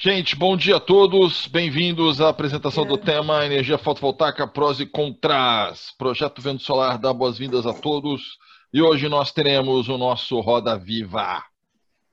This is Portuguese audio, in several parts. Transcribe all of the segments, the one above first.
Gente, bom dia a todos. Bem-vindos à apresentação do tema Energia Fotovoltaica Prós e Contras. Projeto Vento Solar dá boas-vindas a todos. E hoje nós teremos o nosso Roda Viva.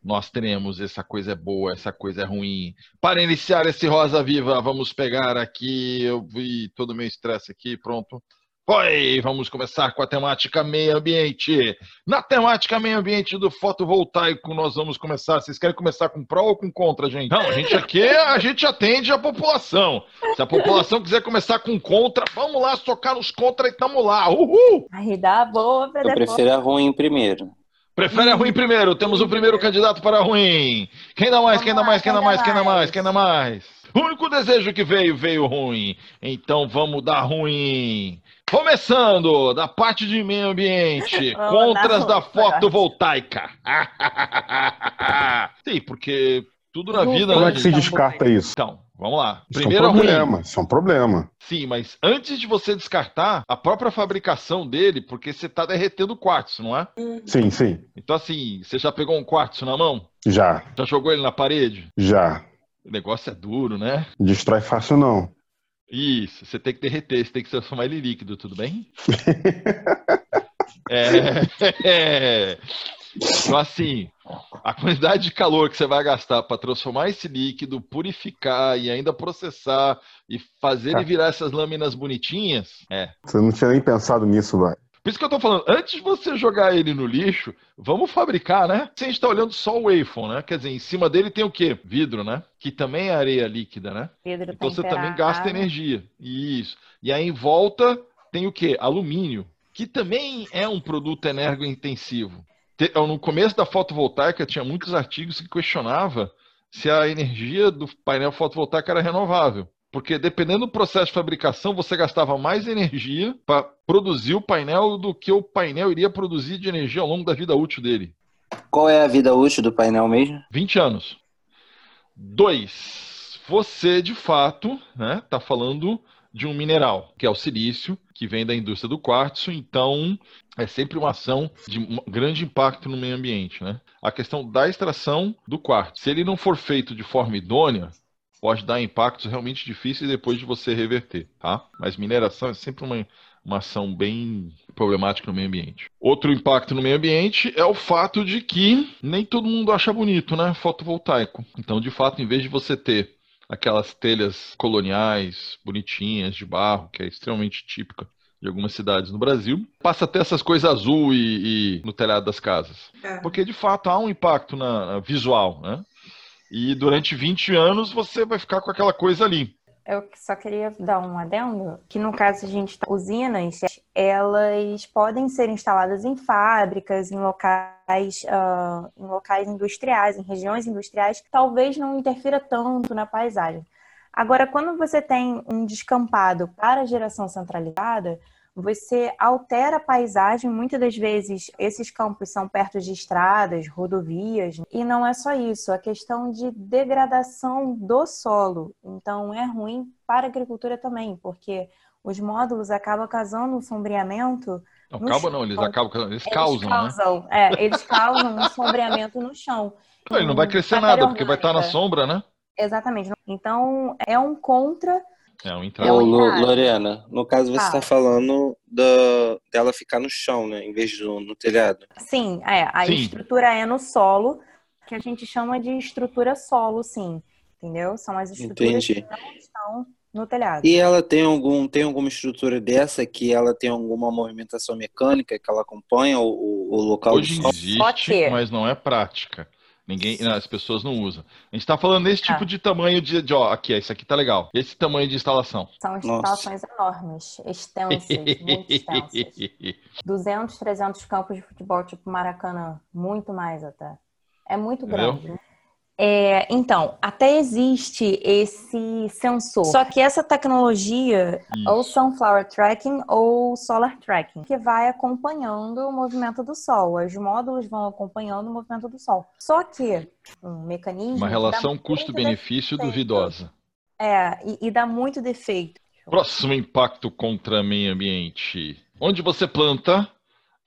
Nós teremos essa coisa é boa, essa coisa é ruim. Para iniciar esse Rosa Viva, vamos pegar aqui. Eu vi todo o meu estresse aqui, pronto. Oi, vamos começar com a temática meio ambiente. Na temática meio ambiente do fotovoltaico, nós vamos começar. Vocês querem começar com pró ou com contra, gente? Não, a gente aqui a gente atende a população. Se a população quiser começar com contra, vamos lá socar nos contra e tamo lá. Uhul! Aí dá boa Eu prefiro a ruim primeiro. Prefere a ruim primeiro. Temos o primeiro candidato para a ruim. Quem dá mais? Quem dá mais? Quem dá mais? Quem dá mais? Quem dá mais? O único desejo que veio, veio ruim. Então vamos dar ruim. Começando da parte de meio ambiente, Vamos contras da fotovoltaica. Sim, porque tudo na vida, Como né? é que se descarta isso? Então, vamos lá. Isso é um Primeiro ruim. problema, isso é um problema. Sim, mas antes de você descartar, a própria fabricação dele, porque você está derretendo o quartzo, não é? Sim, sim. Então, assim, você já pegou um quartzo na mão? Já, Já jogou ele na parede? já. O negócio é duro, né? Destrói fácil não. Isso, você tem que derreter, você tem que transformar ele em líquido, tudo bem? é, Então, assim, a quantidade de calor que você vai gastar para transformar esse líquido, purificar e ainda processar e fazer ele Tá. virar essas lâminas bonitinhas, é. Você não tinha nem pensado nisso, vai. Por isso que eu tô falando, antes de você jogar ele no lixo, vamos fabricar, né? Se a gente tá olhando só o Wayphone, né? Quer dizer, em cima dele tem o quê? Vidro, né? Que também é areia líquida, né? Vidro Então você também gasta energia. Isso. E aí em volta tem o quê? Alumínio, que também é um produto energointensivo. Te- No começo da fotovoltaica tinha muitos artigos que questionava se a energia do painel fotovoltaico era renovável. Porque dependendo do processo de fabricação, você gastava mais energia para produzir o painel do que o painel iria produzir de energia ao longo da vida útil dele. Qual é a vida útil do painel mesmo? 20 anos. Dois, você de fato né, tá falando de um mineral, que é o silício, que vem da indústria do quartzo, então é sempre uma ação de grande impacto no meio ambiente. Né? A questão da extração do quartzo, se ele não for feito de forma idônea, pode dar impactos realmente difíceis depois de você reverter, tá? Mas mineração é sempre uma, uma ação bem problemática no meio ambiente. Outro impacto no meio ambiente é o fato de que nem todo mundo acha bonito, né? Fotovoltaico. Então, de fato, em vez de você ter aquelas telhas coloniais, bonitinhas, de barro, que é extremamente típica de algumas cidades no Brasil, passa a ter essas coisas azul e, e no telhado das casas. Porque, de fato, há um impacto na, na visual, né? E durante 20 anos você vai ficar com aquela coisa ali. Eu só queria dar um adendo, que no caso a gente tá, usinas, elas podem ser instaladas em fábricas, em locais, ah, em locais industriais, em regiões industriais, que talvez não interfira tanto na paisagem. Agora, quando você tem um descampado para geração centralizada, você altera a paisagem. Muitas das vezes, esses campos são perto de estradas, rodovias, e não é só isso, a questão de degradação do solo. Então, é ruim para a agricultura também, porque os módulos acabam causando um sombreamento. Não, calma não, eles acabam, eles Eles causam, né? causam, é, eles causam um sombreamento no chão. Não, ele não vai crescer nada, porque vai estar na sombra, né? Exatamente. Então, é um contra. É um É entrave. um Ô. Lorena, no caso você Ah. está falando da, dela ficar no chão, né? Em vez de no, no telhado. Sim, é, a Sim. estrutura é no solo, que a gente chama de estrutura solo, sim. Entendeu? São as estruturas Entendi. que não estão no telhado. E ela tem algum tem alguma estrutura dessa que ela tem alguma movimentação mecânica que ela acompanha o, o- local Hoje existe, ter. mas não é prática. Ninguém, as pessoas não usam. A gente está falando nesse Tá. tipo de tamanho de, de, ó, aqui, esse aqui tá legal. Esse tamanho de instalação. São instalações enormes, extensas, muito extensas. 200, 300 campos de futebol, tipo Maracanã, muito mais até. É muito Entendeu? É, então, até existe esse sensor. Só que essa tecnologia, ou Isso. sunflower tracking ou solar tracking, que vai acompanhando o movimento do Sol. Os módulos vão acompanhando o movimento do Sol. Só que um mecanismo. Uma relação custo-benefício duvidosa. É, e, e dá muito defeito. Próximo impacto contra meio ambiente. Onde você planta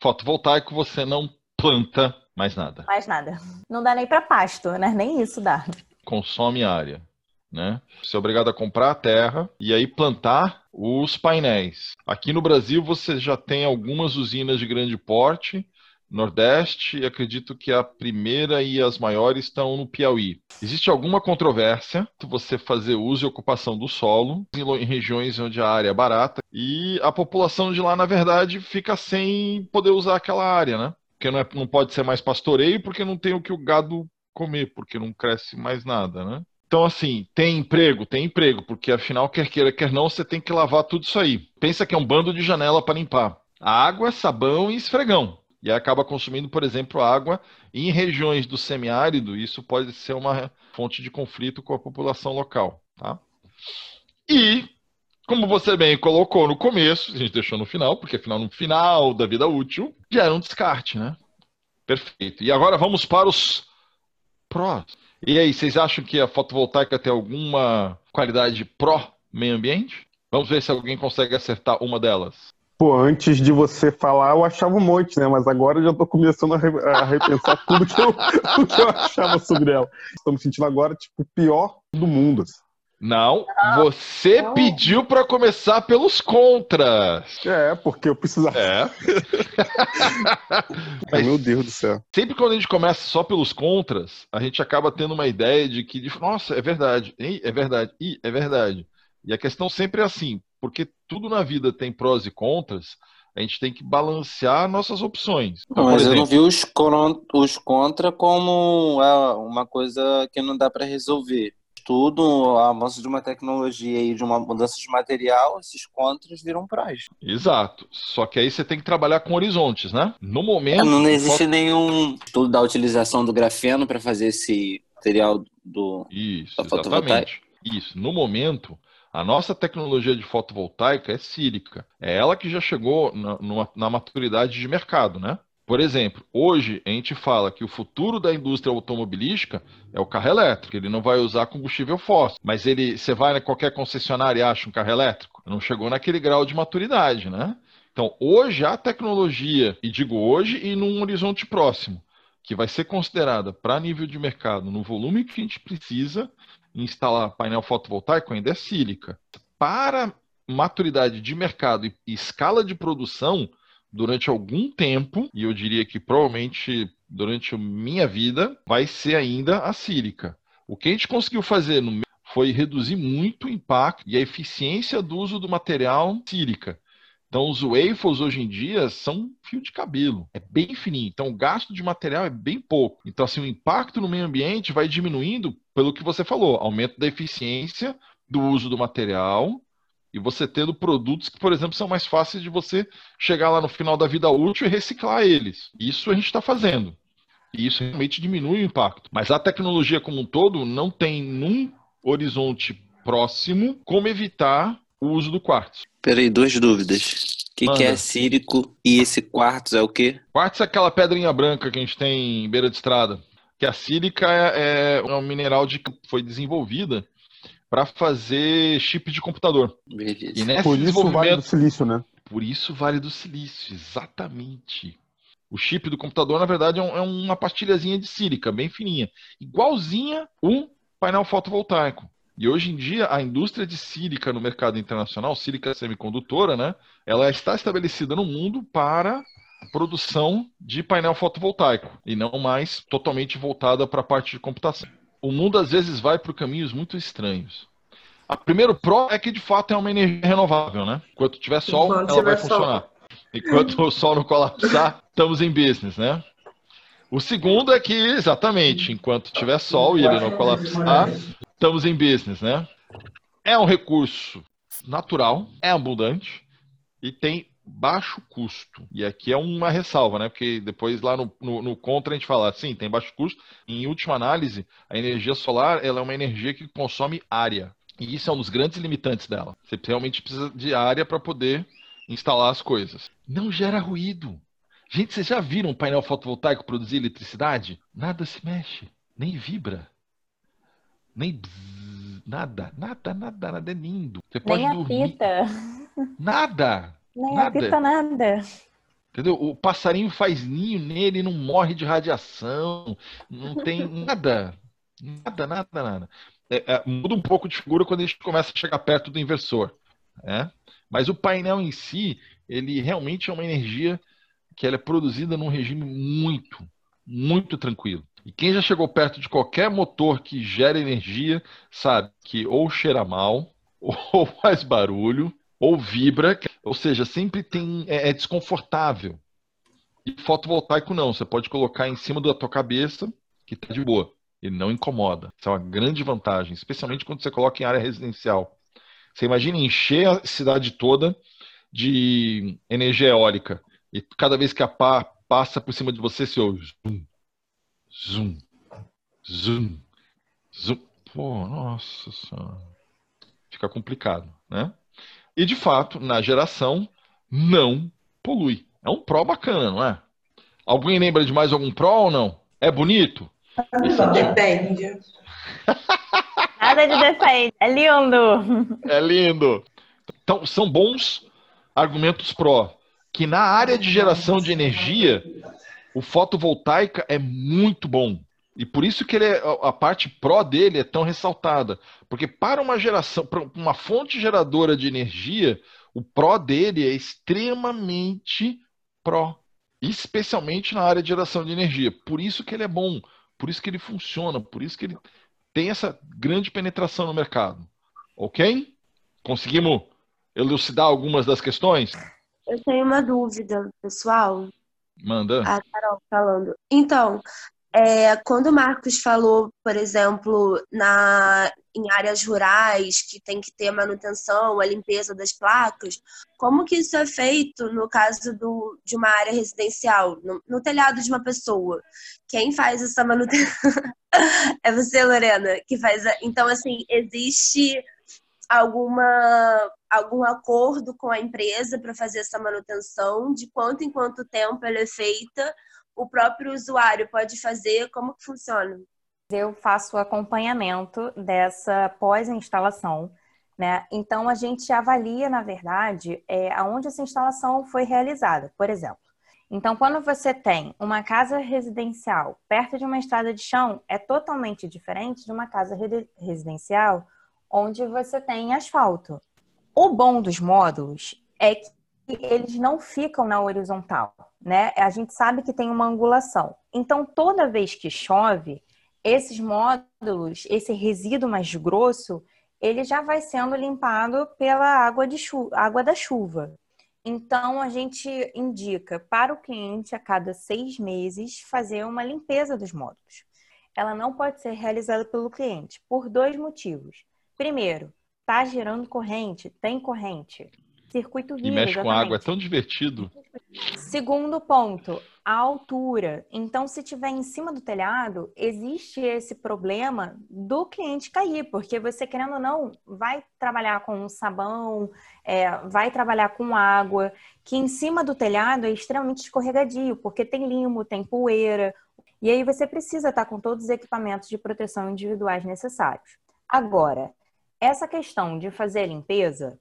fotovoltaico, você não planta mais nada. Mais nada. Não dá nem pra pasto, né? Nem isso dá. Consome área. né? Você é obrigado a comprar a terra e aí plantar os painéis. Aqui no Brasil você já tem algumas usinas de grande porte, Nordeste, acredito que a primeira e as maiores estão no Piauí. Existe alguma controvérsia você fazer uso e ocupação do solo em regiões onde a área é barata e a população de lá, na verdade, fica sem poder usar aquela área, né? Porque não, é, não pode ser mais pastoreio porque não tem o que o gado comer, porque não cresce mais nada, né? Então, assim, tem emprego? Tem emprego, porque afinal, quer queira, quer não, você tem que lavar tudo isso aí. Pensa que é um bando de janela para limpar. Água, sabão e esfregão. E acaba consumindo, por exemplo, água em regiões do semiárido. Isso pode ser uma fonte de conflito com a população local. Tá? E, como você bem colocou no começo, a gente deixou no final, porque afinal, no final da vida útil, gera um descarte, né? Perfeito. E agora vamos para os prós. E aí, vocês acham que a fotovoltaica tem alguma qualidade pró-meio ambiente? Vamos ver se alguém consegue acertar uma delas. Pô, antes de você falar, eu achava um monte, né? Mas agora eu já tô começando a, re a repensar tudo que eu, que eu achava sobre ela. Me sentindo agora, tipo, o pior do mundo. Assim. Não, você não. pediu para começar pelos contras. É, porque eu precisava. É. Mas, Meu Deus do céu. Sempre quando a gente começa só pelos contras, a gente acaba tendo uma ideia de que, nossa, é verdade, é verdade, é verdade. E a questão sempre é assim: porque tudo na vida tem prós e contras, a gente tem que balancear nossas opções. Então, mas exemplo, eu não vi os, os contra como é, uma coisa que não dá para resolver. Tudo, o avanço de uma tecnologia e de uma mudança de material, esses contras viram prós. Exato. Só que aí você tem que trabalhar com horizontes, né? No momento. É, não existe nenhum estudo da utilização do grafeno para fazer esse material do Isso, da exatamente. Isso. No momento, a nossa tecnologia de fotovoltaica é sílica. É ela que já chegou na, numa, na maturidade de mercado, né? Por exemplo, hoje a gente fala que o futuro da indústria automobilística é o carro elétrico. Ele não vai usar combustível fóssil, mas ele, você vai em qualquer concessionária e acha um carro elétrico. Não chegou naquele grau de maturidade, né? Então, hoje a tecnologia, e digo hoje e num horizonte próximo, que vai ser considerada para nível de mercado no volume que a gente precisa, instalar painel fotovoltaico ainda é sílica. Para maturidade de mercado e escala de produção, durante algum tempo, e eu diria que provavelmente durante a minha vida, vai ser ainda a sílica. O que a gente conseguiu fazer no foi reduzir muito o impacto e a eficiência do uso do material sílica. Então, os waffles hoje em dia são fio de cabelo, é bem fininho. Então, o gasto de material é bem pouco. Então, assim, o impacto no meio ambiente vai diminuindo pelo que você falou, aumento da eficiência do uso do material e você tendo produtos que, por exemplo, são mais fáceis de você chegar lá no final da vida útil e reciclar eles. Isso a gente está fazendo. E isso realmente diminui o impacto. Mas a tecnologia como um todo não tem num horizonte próximo como evitar o uso do quartzo. Peraí, duas dúvidas. O que, que, é sílico e esse quartzo é o quê? Quartzo é aquela pedrinha branca que a gente tem em beira de estrada. Que a sílica é, é um mineral de, que foi desenvolvida para fazer chip de computador. E nesse Por isso vale do silício, né? Por isso vale do silício, exatamente. O chip do computador, na verdade, é, é uma pastilhazinha de sílica, bem fininha. Igualzinha um painel fotovoltaico. E hoje em dia, a indústria de sílica no mercado internacional, sílica semicondutora, né, ela está estabelecida no mundo para produção de painel fotovoltaico e não mais totalmente voltada para a parte de computação. O mundo às vezes vai por caminhos muito estranhos. A primeiro pró é que de fato é uma energia renovável, né? Enquanto tiver sol, Enquanto ela vai funcionar. Sol. Enquanto o sol não colapsar, estamos em business, né? O segundo é que, exatamente, enquanto tiver sol e ele não colapsar, estamos em business, né? É um recurso natural, é abundante e tem baixo custo. E aqui é uma ressalva, né? Porque depois lá no, no, no, contra a gente fala, sim, tem baixo custo. Em última análise, a energia solar ela é uma energia que consome área. E isso é um dos grandes limitantes dela. Você realmente precisa de área para poder instalar as coisas. Não gera ruído. Gente, vocês já viram um painel fotovoltaico produzir eletricidade? Nada se mexe, nem vibra nem nada, nada, nada, nada. É lindo. Você pode nem dormir. Apita. Nada. Nem nada. apita nada. Entendeu? O passarinho faz ninho nele, não morre de radiação, não tem nada. Nada, nada, nada. é, é, muda um pouco de figura quando a gente começa a chegar perto do inversor. Né? Mas o painel em si, ele realmente é uma energia que ela é produzida num regime muito, muito tranquilo. E quem já chegou perto de qualquer motor que gera energia sabe que ou cheira mal, ou faz barulho, ou vibra, ou seja, sempre tem é, é desconfortável. E fotovoltaico não, você pode colocar em cima da tua cabeça que está de boa. Ele não incomoda. Isso é uma grande vantagem, especialmente quando você coloca em área residencial. Você imagina encher a cidade toda de energia eólica e cada vez que a pá passa por cima de você, você ouve zoom, zoom, zoom, zoom. Pô, nossa senhora. Fica complicado, né? E de fato, na geração, não polui. É um Pro bacana, não é? Alguém lembra de mais algum Pro ou não? É bonito? Não, depende. Nada de defende. É lindo. É lindo. Então, são bons argumentos pró. Que na área de geração de energia, o fotovoltaica é muito bom. E por isso que é, a parte pró dele é tão ressaltada. Porque para uma geração, para uma fonte geradora de energia, o pró dele é extremamente pró. Especialmente na área de geração de energia. Por isso que ele é bom, por isso que ele funciona, por isso que ele tem essa grande penetração no mercado. Ok? Conseguimos elucidar algumas das questões? Eu tenho uma dúvida, pessoal. Manda. A Carol falando. Então, é, quando o Marcos falou, por exemplo, na, em áreas rurais, que tem que ter manutenção, a limpeza das placas, como que isso é feito no caso do, de uma área residencial, no, no telhado de uma pessoa? Quem faz essa manutenção? é você, Lorena, que faz. A... Então, assim, existe alguma algum acordo com a empresa para fazer essa manutenção, de quanto em quanto tempo ela é feita o próprio usuário pode fazer? Como que funciona? Eu faço acompanhamento dessa pós-instalação. Né? Então, a gente avalia, na verdade, é, aonde essa instalação foi realizada, por exemplo. Então, quando você tem uma casa residencial perto de uma estrada de chão, é totalmente diferente de uma casa residencial onde você tem asfalto. O bom dos módulos é que eles não ficam na horizontal né? A gente sabe que tem uma angulação. Então, toda vez que chove, esses módulos, esse resíduo mais grosso, ele já vai sendo limpado pela água, de água da chuva. Então, a gente indica para o cliente, a cada seis meses, fazer uma limpeza dos módulos. Ela não pode ser realizada pelo cliente por dois motivos. Primeiro, está gerando corrente, tem corrente. Circuito vírus. E mexe com água, é tão divertido. Segundo ponto, a altura. Então, se tiver em cima do telhado, existe esse problema do cliente cair, porque você, querendo ou não, vai trabalhar com sabão, é, vai trabalhar com água, que em cima do telhado é extremamente escorregadio, porque tem limo, tem poeira, e aí você precisa estar com todos os equipamentos de proteção individuais necessários. Agora, essa questão de fazer limpeza,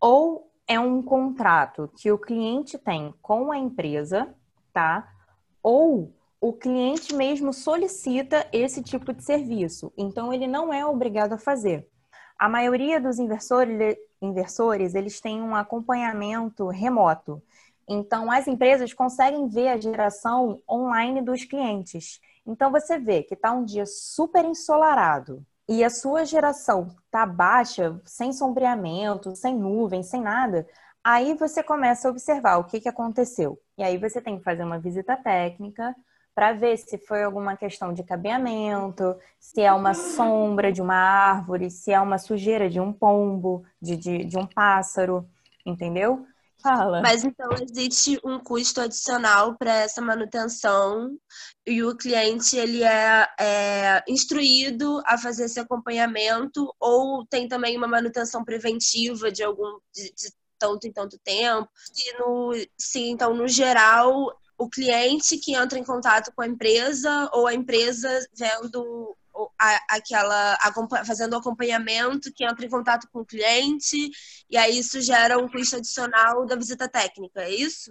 ou é um contrato que o cliente tem com a empresa, tá? Ou o cliente mesmo solicita esse tipo de serviço. Então, ele não é obrigado a fazer. A maioria dos inversores, inversores eles têm um acompanhamento remoto. Então, as empresas conseguem ver a geração online dos clientes. Então, você vê que está um dia super ensolarado, e a sua geração tá baixa, sem sombreamento, sem nuvem, sem nada, aí você começa a observar o que, que aconteceu. E aí você tem que fazer uma visita técnica para ver se foi alguma questão de cabeamento, se é uma sombra de uma árvore, se é uma sujeira de um pombo, de, de, de um pássaro, entendeu? Fala. Mas então existe um custo adicional para essa manutenção e o cliente ele é, é, instruído a fazer esse acompanhamento ou tem também uma manutenção preventiva de algum de, de tanto em tanto tempo. E no, então no geral o cliente que entra em contato com a empresa ou a empresa vendo aquela fazendo acompanhamento que entra em contato com o cliente e aí isso gera um custo adicional da visita técnica, é isso?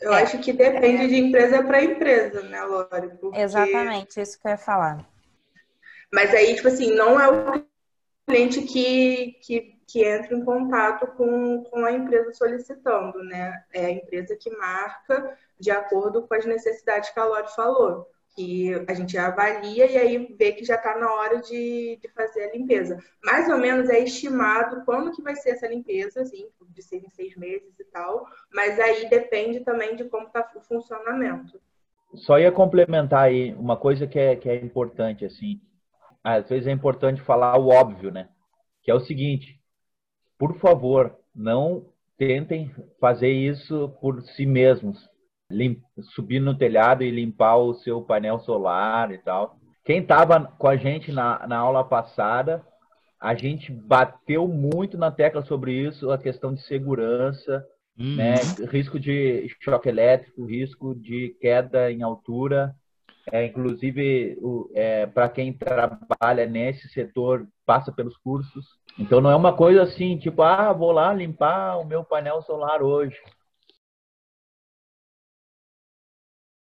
Eu é. acho que depende de empresa para empresa, né, Lore? Porque... Exatamente, isso que eu ia falar. Mas aí, tipo assim, não é o cliente que, que, que entra em contato com, com a empresa solicitando, né? É a empresa que marca de acordo com as necessidades que a Lore falou que a gente avalia e aí vê que já está na hora de, de fazer a limpeza. Mais ou menos é estimado quando que vai ser essa limpeza, assim, de seis em seis meses e tal, mas aí depende também de como está o funcionamento. Só ia complementar aí uma coisa que é, que é importante, assim, às vezes é importante falar o óbvio, né? Que é o seguinte, por favor, não tentem fazer isso por si mesmos subir no telhado e limpar o seu painel solar e tal. Quem estava com a gente na, na aula passada, a gente bateu muito na tecla sobre isso, a questão de segurança, uhum. né? risco de choque elétrico, risco de queda em altura. É, inclusive, é, para quem trabalha nesse setor, passa pelos cursos. Então, não é uma coisa assim, tipo, ah, vou lá limpar o meu painel solar hoje.